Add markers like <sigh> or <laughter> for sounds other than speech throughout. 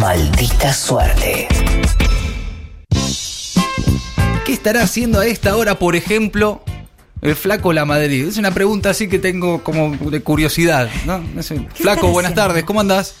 Maldita suerte. ¿Qué estará haciendo a esta hora, por ejemplo, el flaco La Madrid? Es una pregunta así que tengo como de curiosidad, ¿no? Flaco, buenas tardes, ¿cómo andás?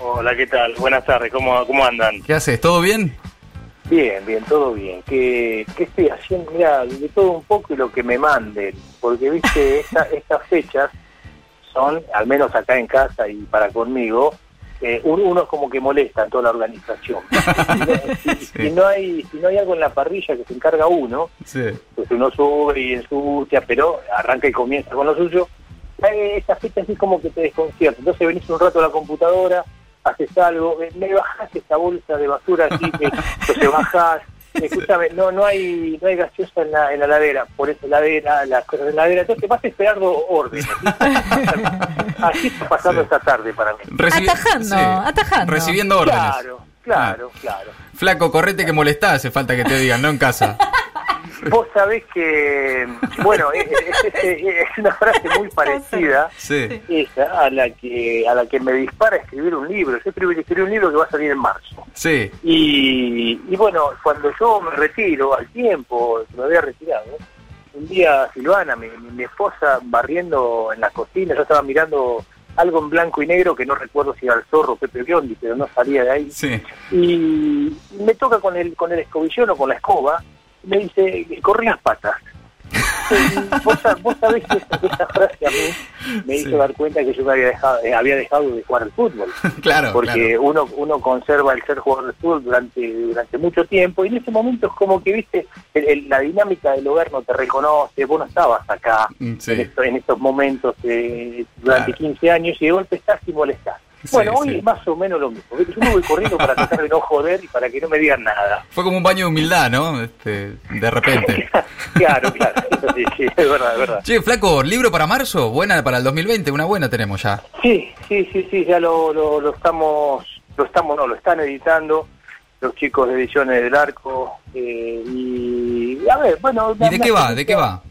Hola, ¿qué tal? Buenas tardes, ¿cómo, cómo andan? ¿Qué haces? ¿Todo bien? Bien, bien, todo bien. ¿Qué, qué estoy haciendo? Mira, de todo un poco y lo que me manden, porque viste, <laughs> esta, estas fechas son, al menos acá en casa y para conmigo, eh, un- uno es como que molesta en toda la organización. <laughs> si, no hay, si no hay algo en la parrilla que se encarga uno, Sí. pues uno sube y ensucia, pero arranca y comienza con lo suyo. Eh, Esta fecha así como que te desconcierta. Entonces venís un rato a la computadora, haces algo, eh, me bajás esta bolsa de basura así, que entonces bajás. Escúchame, no no hay no hay gaseosa en la, en la ladera, por esa heladera, las cosas en la ladera, entonces vas esperando órdenes. <laughs> Así está pasando esta tarde para mí. Recibi- Atajando, atajando. Recibiendo órdenes. Claro, claro, claro. Flaco, correte que molestás, hace falta que te digan, no en casa. <laughs> <laughs> Vos sabés que, bueno, es, es- es- es una frase muy <laughs> parecida Sí. esa a la que a la que me dispara escribir un libro. Yo escribí, escribí un libro que va a salir en marzo. Sí. Y, y bueno, cuando yo me retiro al tiempo, que me había retirado, un día Silvana, mi, mi- mi esposa, barriendo en la cocina, yo estaba mirando algo en blanco y negro que no recuerdo si era el zorro o Pepe Biondi, pero no salía de ahí. Sí. Y me toca con el, con el escobillón o con la escoba, me dice, corrí las patas. <laughs> Vos, vos sabés que esa, esa frase a mí me hizo Sí. dar cuenta que yo me había dejado, eh, había dejado de jugar al fútbol <laughs> Claro, porque claro. uno uno conserva el ser jugador de fútbol durante durante mucho tiempo y en ese momento es como que viste el- el- la dinámica del hogar no te reconoce vos no estabas acá Mm, sí. en, esto- en estos momentos eh, durante Claro. 15 años y de golpe estás y molestás Sí, bueno hoy sí. es más o menos lo mismo yo me voy corriendo para tratar de no joder y para que no me digan nada Fue como un baño de humildad, ¿no? Este, de repente. <laughs> claro claro sí, sí, es verdad es verdad Che, Flaco, libro para marzo, buena para el 2020, una buena tenemos ya. Sí, sí, sí, sí, ya lo, lo, lo estamos, lo estamos, no, lo están editando los chicos de Ediciones del Arco. eh, y, a ver, bueno... ¿Y de qué va? ¿De qué va?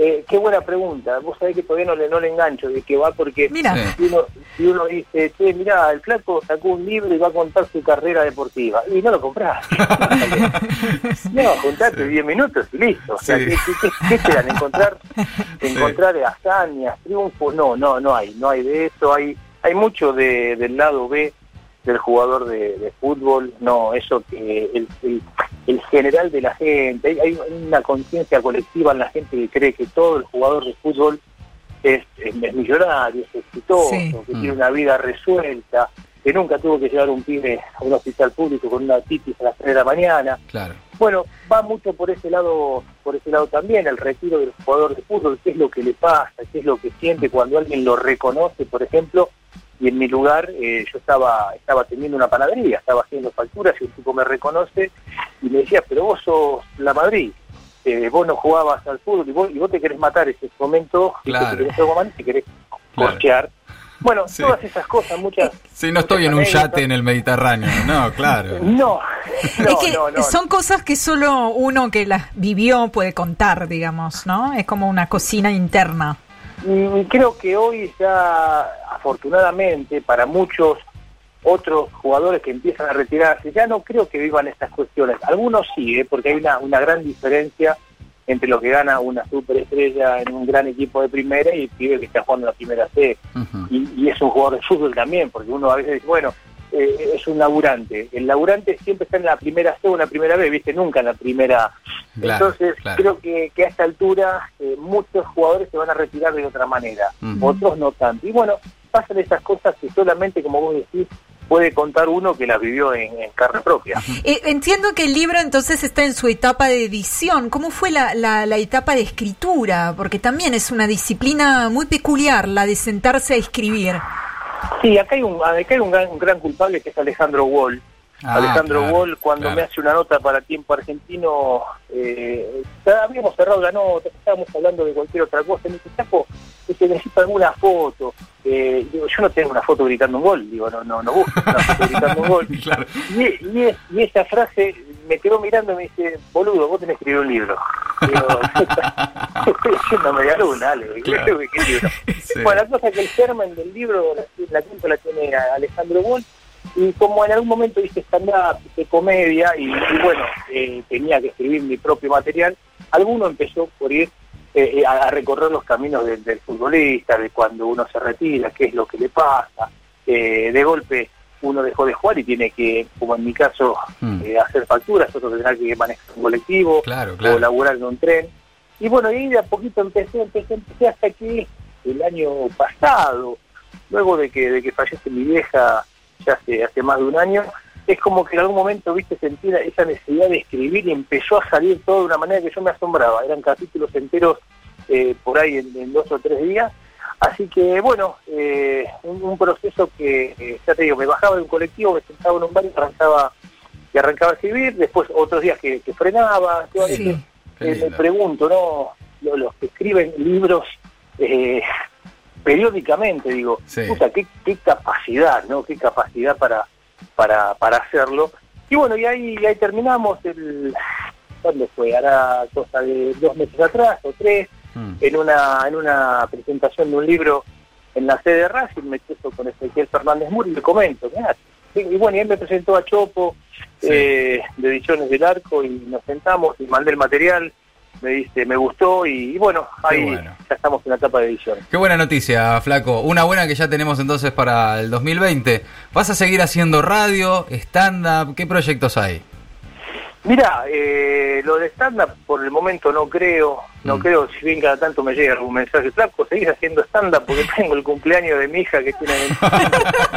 Eh, qué buena pregunta. Vos sabés que todavía no le, no le engancho de qué va porque Mira. Sí. si, uno, si uno dice, che, mirá, el flaco sacó un libro y va a contar su carrera deportiva. Y no lo comprás. <laughs> no, juntate 10 minutos y listo. O sea, Sí. ¿qué, qué, qué- qué esperan? ¿Encontrar, encontrar hazañas, triunfos? No, no, no hay. No hay de eso. Hay, hay mucho de, del lado B del jugador de, de fútbol. No, eso que el, el, el general de la gente. Hay, hay una conciencia colectiva en la gente que cree que todo el jugador de fútbol es, es millonario, es exitoso, Sí. que Mm. tiene una vida resuelta, que nunca tuvo que llevar un pibe a un hospital público con una titis a las 3 de la mañana. Claro. Bueno, va mucho por ese lado, por ese lado también, el retiro del jugador de fútbol, qué es lo que le pasa, qué es lo que siente cuando alguien lo reconoce, por ejemplo, y en mi lugar eh, yo estaba, estaba teniendo una panadería, estaba haciendo facturas y un tipo me reconoce y me decía, pero vos sos la Madrid, eh, vos no jugabas al fútbol y vos, y vos te querés matar ese momento, y Claro. te querés algo más y te querés Claro. corchear. Bueno, Sí. todas esas cosas, muchas... Sí, no estoy en un yate en el Mediterráneo, no, claro. No, <laughs> no, es que no, no. son cosas que solo uno que las vivió puede contar, digamos, ¿no? Es como una cocina interna. Y creo que hoy ya, afortunadamente, para muchos otros jugadores que empiezan a retirarse, ya no creo que vivan estas cuestiones. Algunos sí, ¿eh? porque hay una, una gran diferencia entre lo que gana una superestrella en un gran equipo de primera y el pibe que está jugando en la primera C. Y, y es un jugador de fútbol también, porque uno a veces dice, bueno, eh, es un laburante. El laburante siempre está en la primera C o en la primera B, ¿viste? Nunca en la primera Claro, entonces, claro. creo que, que a esta altura eh, muchos jugadores se van a retirar de otra manera, otros no tanto. Y bueno, pasan esas cosas que solamente, como vos decís, puede contar uno que las vivió en, en carne propia. Eh, entiendo que el libro entonces está en su etapa de edición. ¿Cómo fue la, la, la etapa de escritura? Porque también es una disciplina muy peculiar la de sentarse a escribir. Sí, acá hay un, acá hay un, gran, un gran culpable que es Alejandro Wall. Ah, Alejandro claro, Wall, cuando claro. me hace una nota para Tiempo Argentino, eh, habíamos cerrado la nota, estábamos hablando de cualquier otra cosa. Me dice, Dice, necesito alguna foto. Eh, digo, yo no tengo una foto gritando un gol, digo, no, no, no busco una foto <laughs> gritando un gol. <laughs> Claro. Y, y, es- y esa frase me quedó mirando y me dice, boludo, vos tenés que escribir un libro. Digo, <laughs> estoy haciendo media luna, Ale, Claro. ¿qué libro? Sí. Bueno, la cosa es que el germen del libro, la, tinta la tiene Alejandro Wall, Y como en algún momento hice stand-up, hice comedia y, y bueno, eh, tenía que escribir mi propio material, alguno empezó por ir eh, a, a recorrer los caminos del, del futbolista, de cuando uno se retira, qué es lo que le pasa. Eh, de golpe uno dejó de jugar y tiene que, como en mi caso, Mm. eh, hacer facturas, otro tendrá que manejar un colectivo Claro, claro. o laburar en un tren. Y bueno, y ahí de a poquito empecé, empecé, empecé hasta que el año pasado, luego de que, de que fallece mi vieja ya hace, hace más de un año, es como que en algún momento, viste, sentí esa necesidad de escribir y empezó a salir todo de una manera que yo me asombraba. Eran capítulos enteros eh, por ahí en, en dos o tres días. Así que, bueno, eh, un, un proceso que, eh, ya te digo, me bajaba de un colectivo, me sentaba en un bar y arrancaba, y arrancaba a escribir, después otros días que, que frenaba. yo Sí. eh, me pregunto, ¿no? Lo- Los que escriben libros periódicamente, digo, Sí. puta, qué, qué capacidad, ¿no? Qué capacidad para, para, para hacerlo. Y bueno, y ahí, ahí terminamos el... ¿Cuándo fue? Hará cosa de dos meses atrás o tres, Mm. en una, en una presentación de un libro en la sede de Racing, me cruzo con Ezequiel Fernández Mur y le comento, sí, y bueno, y él me presentó a Chopo Sí. eh, de Ediciones del Arco y nos sentamos y mandé el material, me dice, me gustó y, y bueno, ahí bueno. ya estamos en la etapa de edición. Qué buena noticia, Flaco. Una buena que ya tenemos entonces para el 2020. ¿Vas a seguir haciendo radio, stand-up? ¿Qué proyectos hay? Mira, eh, lo de stand-up por el momento no creo, no Mm. creo, si bien cada tanto me llega algún mensaje, flaco, seguís haciendo stand-up porque <laughs> tengo el cumpleaños de mi hija que tiene...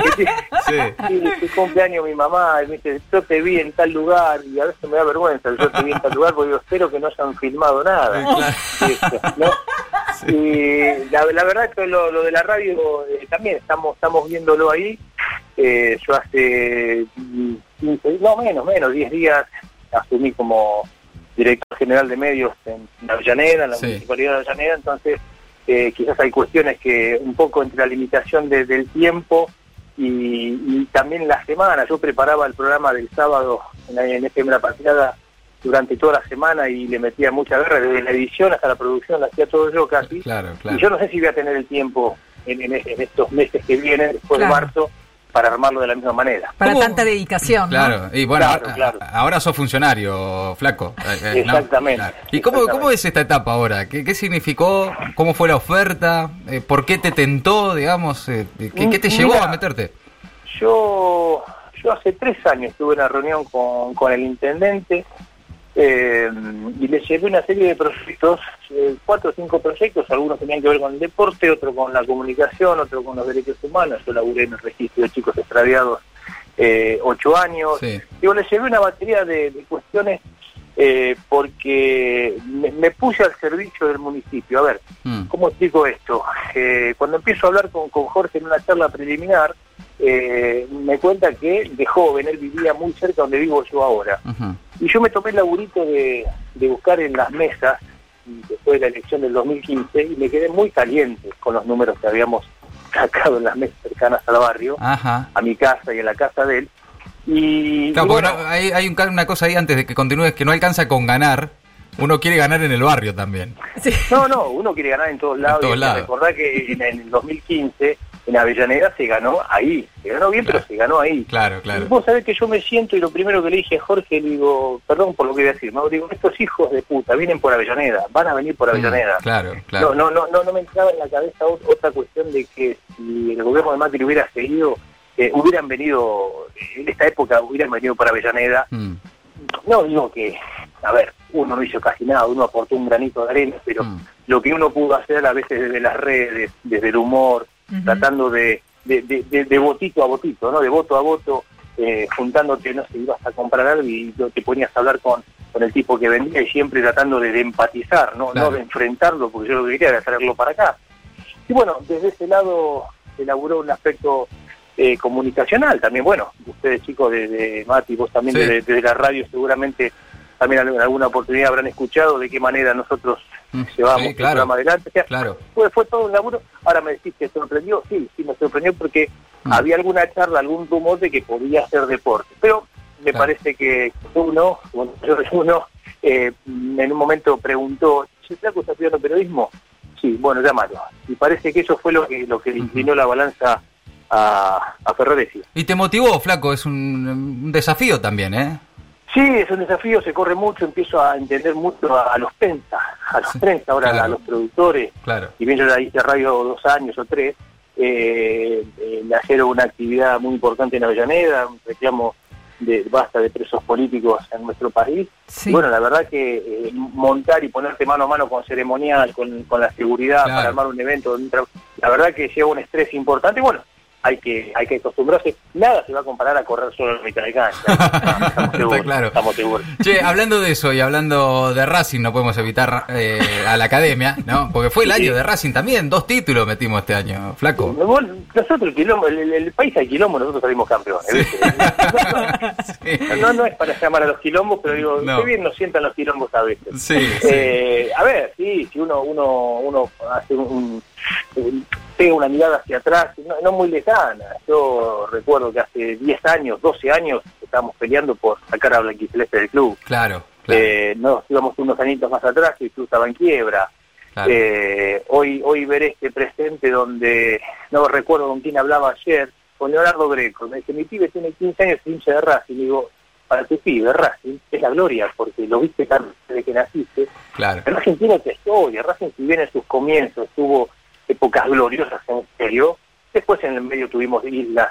que <laughs> tiene- Sí. Sí, su cumpleaños mi mamá, y me dice, yo te vi en tal lugar, y a veces me da vergüenza, yo te vi en tal lugar, porque digo, espero que no hayan filmado nada. Sí, Y esto, ¿no? Y la, la verdad es que lo, lo de la radio eh, también estamos estamos viéndolo ahí. Eh, yo hace mm, 15, no menos, menos, 10 días asumí como director general de medios en, en Avellaneda, en la Sí. municipalidad de Avellaneda, entonces eh, quizás hay cuestiones que un poco entre la limitación de- del tiempo y, y también la semana. Yo preparaba el programa del sábado en, la- en FM La Patriada durante toda la semana y le metía mucha guerra, desde la edición hasta la producción, la hacía todo yo casi. Claro, Y yo no sé si voy a tener el tiempo en, en- en estos meses que vienen, después Claro. de marzo, para armarlo de la misma manera. Para ¿Cómo? tanta dedicación. ¿no? Claro, y bueno, Claro, a- claro. a- ahora sos funcionario, flaco. Eh, eh, ¿no? Exactamente, Claro. ¿Y cómo, exactamente. cómo es esta etapa ahora? ¿Qué, qué significó? ¿Cómo fue la oferta? Eh, ¿Por qué te tentó, digamos? Eh, ¿qué, qué te llevó mira. a meterte? Yo, yo hace tres años tuve una reunión con, con el intendente eh, y le llevé una serie de proyectos, eh, cuatro o cinco proyectos, algunos tenían que ver con el deporte, otro con la comunicación, otro con los derechos humanos. Yo laburé en el registro de chicos extraviados eh, ocho años. Sí. Digo, le llevé una batería de, de cuestiones eh, porque me, me puse al servicio del municipio. A ver, Mm. ¿Cómo explico esto? Eh, cuando empiezo a hablar con, con Jorge en una charla preliminar, eh, me cuenta que de joven él vivía muy cerca donde vivo yo ahora. Y yo me tomé el laburito de, de buscar en las mesas, después de la elección del 2015, y me quedé muy caliente con los números que habíamos <laughs> sacado en las mesas cercanas al barrio, Ajá. a mi casa y a la casa de él. Y, Claro, y porque bueno, no- hay, hay un una cosa ahí antes de que continúes que no alcanza con ganar. Uno quiere ganar en el barrio también. Sí. No, no, uno quiere ganar en todos lados. todos y lados. Recordá que en, en el 2015, en Avellaneda, se ganó ahí. Se ganó bien, Claro. pero se ganó ahí. Claro, Y claro. vos sabés que yo me siento y lo primero que le dije a Jorge, le digo, perdón por lo que voy a decir, ¿no? digo, estos hijos de puta vienen por Avellaneda, van a venir por Avellaneda. Mm, Claro, claro. No, no, no, no, no me entraba en la cabeza ot- otra cuestión de que si el gobierno de Macri hubiera seguido, eh, hubieran venido, en esta época hubieran venido por Avellaneda, Mm, no digo que, a ver, uno no hizo casi nada, uno aportó un granito de arena, pero Mm. lo que uno pudo hacer a veces desde las redes, desde el humor, Tratando de, de, de, de- de votito a votito, ¿no? De voto a voto, eh, juntándote, no sé, ibas a comprar algo y te ponías a hablar con, con el tipo que vendía y siempre tratando de, de empatizar, ¿no? Claro. No de enfrentarlo, porque yo lo que quería era traerlo para acá. Y bueno, desde ese lado se elaboró un aspecto eh, comunicacional también. Bueno, ustedes chicos de, de Mati, vos también Sí. desde, desde la radio seguramente también en alguna oportunidad habrán escuchado de qué manera nosotros Mm, llevamos sí, el programa adelante. O sea, Claro. fue, fue todo un laburo. Ahora me decís que sorprendió, sí, sí me sorprendió porque Mm. había alguna charla, algún rumor de que podía ser deporte. Pero me Claro. parece que uno, bueno, yo uno, eh, en un momento preguntó, ¿si Flaco está estudiando periodismo? Sí, bueno, llámalo. Y parece que eso fue lo que, lo que le inclinó la balanza a, a Ferraresi. Y te motivó, flaco, es un, un desafío también, ¿eh? Sí, es un desafío, se corre mucho, empiezo a entender mucho a, a los prensa, a los Sí, prensa, ahora claro. a los productores, Claro. y bien yo ya hice radio dos años o tres, eh, eh, hacer una actividad muy importante en Avellaneda, un reclamo de basta de presos políticos en nuestro país. Sí. Bueno, la verdad que eh, montar y ponerte mano a mano con ceremonial, con, con la seguridad Claro. para armar un evento, la verdad que lleva un estrés importante. y Bueno, hay que hay que acostumbrarse. Nada se va a comparar a correr solo en la mitad de cancha. <laughs> Estamos seguros. Está claro. Estamos seguros. Che, hablando de eso y hablando de Racing, no podemos evitar eh, a la academia, ¿no? Porque fue el Sí. año de Racing también, dos títulos metimos este año, flaco. Bueno, nosotros, el, quilombo, el, país al quilombo, nosotros salimos campeones. <laughs> No, no es para llamar a los quilombos, pero digo, qué bien nos sientan los quilombos a veces. Sí, sí. Eh, a ver, sí, si uno uno uno hace un, pega una mirada hacia atrás, no, no muy lejana. Yo recuerdo que hace 10 años, 12 años, estábamos peleando por sacar a Blanquiceleste del club. Claro, claro, Eh, nos íbamos unos añitos más atrás y el club estaba en quiebra. claro. Eh, hoy hoy ver este presente donde, no recuerdo con quién hablaba ayer, con Leonardo Greco, me dice, mi pibe tiene 15 años y hincha de Racing, y digo, para tu pibe Racing es la gloria, porque lo viste tan desde que naciste. claro. Racing tiene otra historia, Racing si bien en sus comienzos tuvo épocas gloriosas en serio, después en el medio tuvimos islas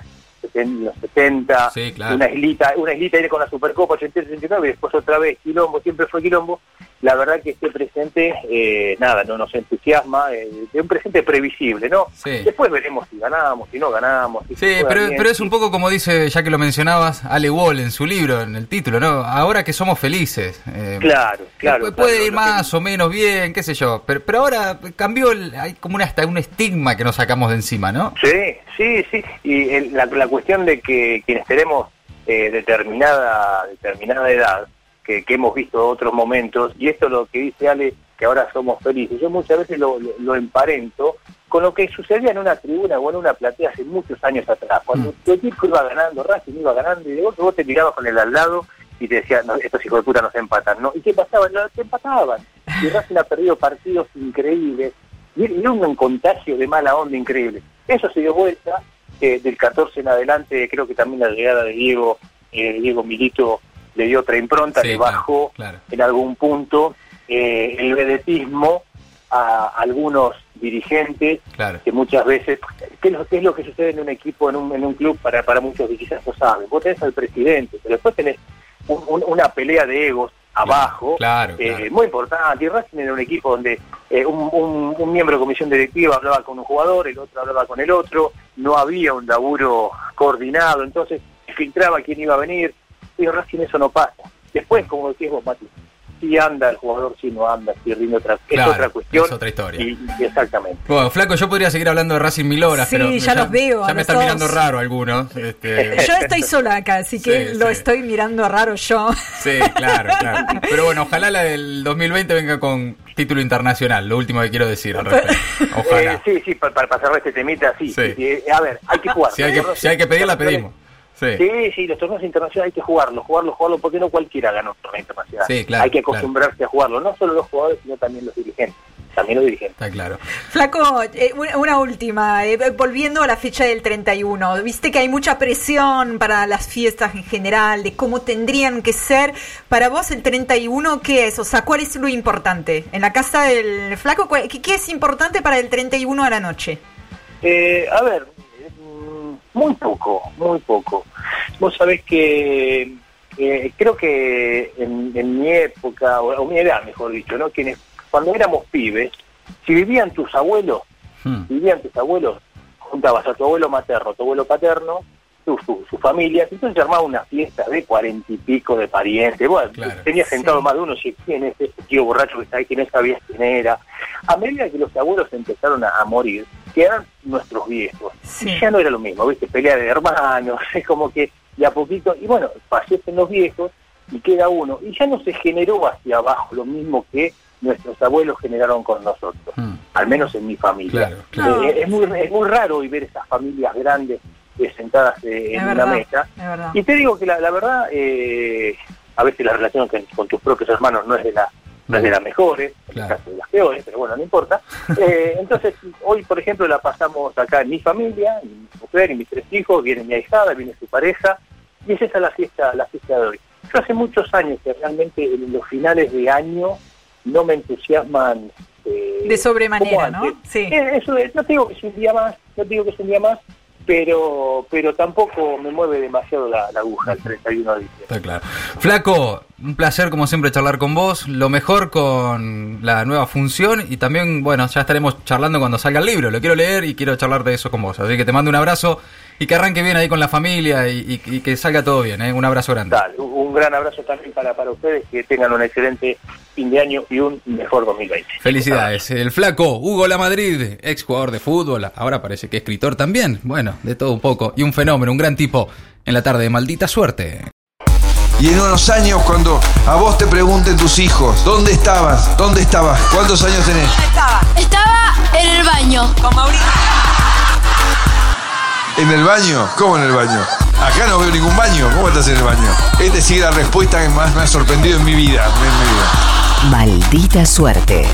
en los 70, Sí, claro. una islita, una islita con la Supercopa 80-89 y después otra vez Quilombo, siempre fue Quilombo. La verdad que este presente, eh, nada, no nos entusiasma, eh, es un presente previsible, ¿no? Sí. Después veremos si ganamos, si no ganamos. Si Sí, pero, bien, pero es un poco como dice, ya que lo mencionabas, Ale Wall en su libro, en el título, ¿no? Ahora que somos felices. eh, Claro, claro. Pu- Puede claro, ir que- más o menos bien, qué sé yo. Pero, pero ahora cambió, el- hay como una, hasta un estigma que nos sacamos de encima, ¿no? Sí, sí, sí. Y el- la, la cuestión de que quienes tenemos eh, determinada determinada edad, que, que hemos visto otros momentos, y esto lo que dice Ale, que ahora somos felices, yo muchas veces lo, lo- lo emparento con lo que sucedía en una tribuna o en una platea hace muchos años atrás, cuando Mm. tu equipo iba ganando, Racing iba ganando, y de golpe vos te tirabas con el al lado y te decías, no, estos hijos de puta nos empatan, ¿no? ¿Y qué pasaba? No, te empataban. Y Racing ha perdido partidos increíbles, y era un contagio de mala onda increíble. Eso se dio vuelta, eh, del 14 en adelante, creo que también la llegada de Diego, eh, Diego Milito le dio otra impronta, Sí, claro, bajó claro. en algún punto eh, el vedetismo a algunos dirigentes Claro. que muchas veces, ¿qué es lo, qué es lo que sucede en un equipo, en un, en un club para, para muchos quizás no saben? Vos tenés al presidente, pero después tenés un- un- una pelea de egos abajo, claro, eh, claro. muy importante. Y Racing era un equipo donde eh, un, un- un miembro de comisión directiva hablaba con un jugador, el otro hablaba con el otro, no había un laburo coordinado, entonces se filtraba quién iba a venir, y Racing eso no pasa. Después, como decís vos, Mati, si anda el jugador, si no anda, si rinde otra, Claro, es otra cuestión. es otra historia. Y, y exactamente. Bueno, Flaco, yo podría seguir hablando de Racing mil horas, Sí, pero ya los veo, Ya me están dos. mirando raro algunos. <laughs> este, Yo estoy sola acá, así que Sí, lo sí. estoy mirando raro yo. Sí, claro, claro. Pero bueno, ojalá la del 2020 venga con título internacional, lo último que quiero decir al respecto. <laughs> Ojalá. Eh, sí, sí, para, para cerrar este temita, sí. Sí. sí, sí, eh, a ver, hay que jugar. Si hay que, si hay que pedir, la pedimos. Sí. Sí, sí, los torneos internacionales hay que jugarlos, jugarlos, jugarlos, porque no cualquiera gana un torneo internacional. Sí, claro, hay que acostumbrarse a jugarlo, no solo los jugadores, sino también los dirigentes. También los dirigentes. Está claro. Flaco, eh, una, una última, eh, volviendo a la fecha del 31, viste que hay mucha presión para las fiestas en general, de cómo tendrían que ser. Para vos el 31, ¿qué es? O sea, ¿cuál es lo importante? En la casa del Flaco, ¿cuál- ¿qué, qué es importante para el 31 a la noche? Eh, a ver, muy poco, muy poco. Vos sabés que eh, creo que en, en mi época, o, o mi edad, mejor dicho, ¿no? Quienes, cuando éramos pibes, si vivían tus abuelos, Hmm. vivían tus abuelos, juntabas a tu abuelo materno, tu abuelo paterno, su, su, su familia, entonces se armaba una fiesta de cuarenta y pico de parientes, bueno, Claro. tenía sentado Sí. más de uno, si quién es este tío borracho que está ahí, que no sabías quién era. A medida que los abuelos empezaron a, a morir, quedaron nuestros viejos, Sí. y ya no era lo mismo, ¿viste? Pelea de hermanos, <laughs> es como que de a poquito, y bueno, fallecen los viejos y queda uno, y ya no se generó hacia abajo lo mismo que nuestros abuelos generaron con nosotros, Hmm. al menos en mi familia. Claro, claro. Eh, es, muy, es muy raro hoy ver esas familias grandes eh, sentadas eh, en verdad, una mesa. Y te digo que la, la verdad, eh, a veces la relación con, con tus propios hermanos no es de la no es de las mejores, en Claro. el caso de las peores, pero bueno, no importa. <laughs> Eh, entonces, hoy, por ejemplo, la pasamos acá en mi familia, mi mujer y mis tres hijos, viene mi ahijada, viene su pareja, y es esa la fiesta, la fiesta de hoy. Yo hace muchos años que realmente en los finales de año no me entusiasman eh, de sobremanera, ¿no? Sí. Eh, eso, no digo que es un día más, no digo que es un día más, pero pero tampoco me mueve demasiado la, aguja el 31 de diciembre. Está claro. Flaco, un placer como siempre charlar con vos, lo mejor con la nueva función y también, bueno, ya estaremos charlando cuando salga el libro, lo quiero leer y quiero charlar de eso con vos, así que te mando un abrazo y que arranque bien ahí con la familia y, que salga todo bien, ¿eh? un abrazo grande. un gran abrazo también para, para ustedes, que tengan un excelente fin de año y un mejor 2020. Felicidades. El flaco Hugo La Madrid, ex jugador de fútbol, ahora parece que escritor también, bueno, de todo un poco, y un fenómeno, un gran tipo en la tarde de maldita suerte. Y en unos años, cuando a vos te pregunten tus hijos, ¿dónde estabas? ¿Dónde estabas? ¿Cuántos años tenés? ¿Dónde estaba? Estaba en el baño. Con Mauricio. ¿En el baño? ¿Cómo en el baño? Acá no veo ningún baño. ¿Cómo estás en el baño? Esta sigue la respuesta que más me ha sorprendido en mi vida. En mi vida. Maldita suerte.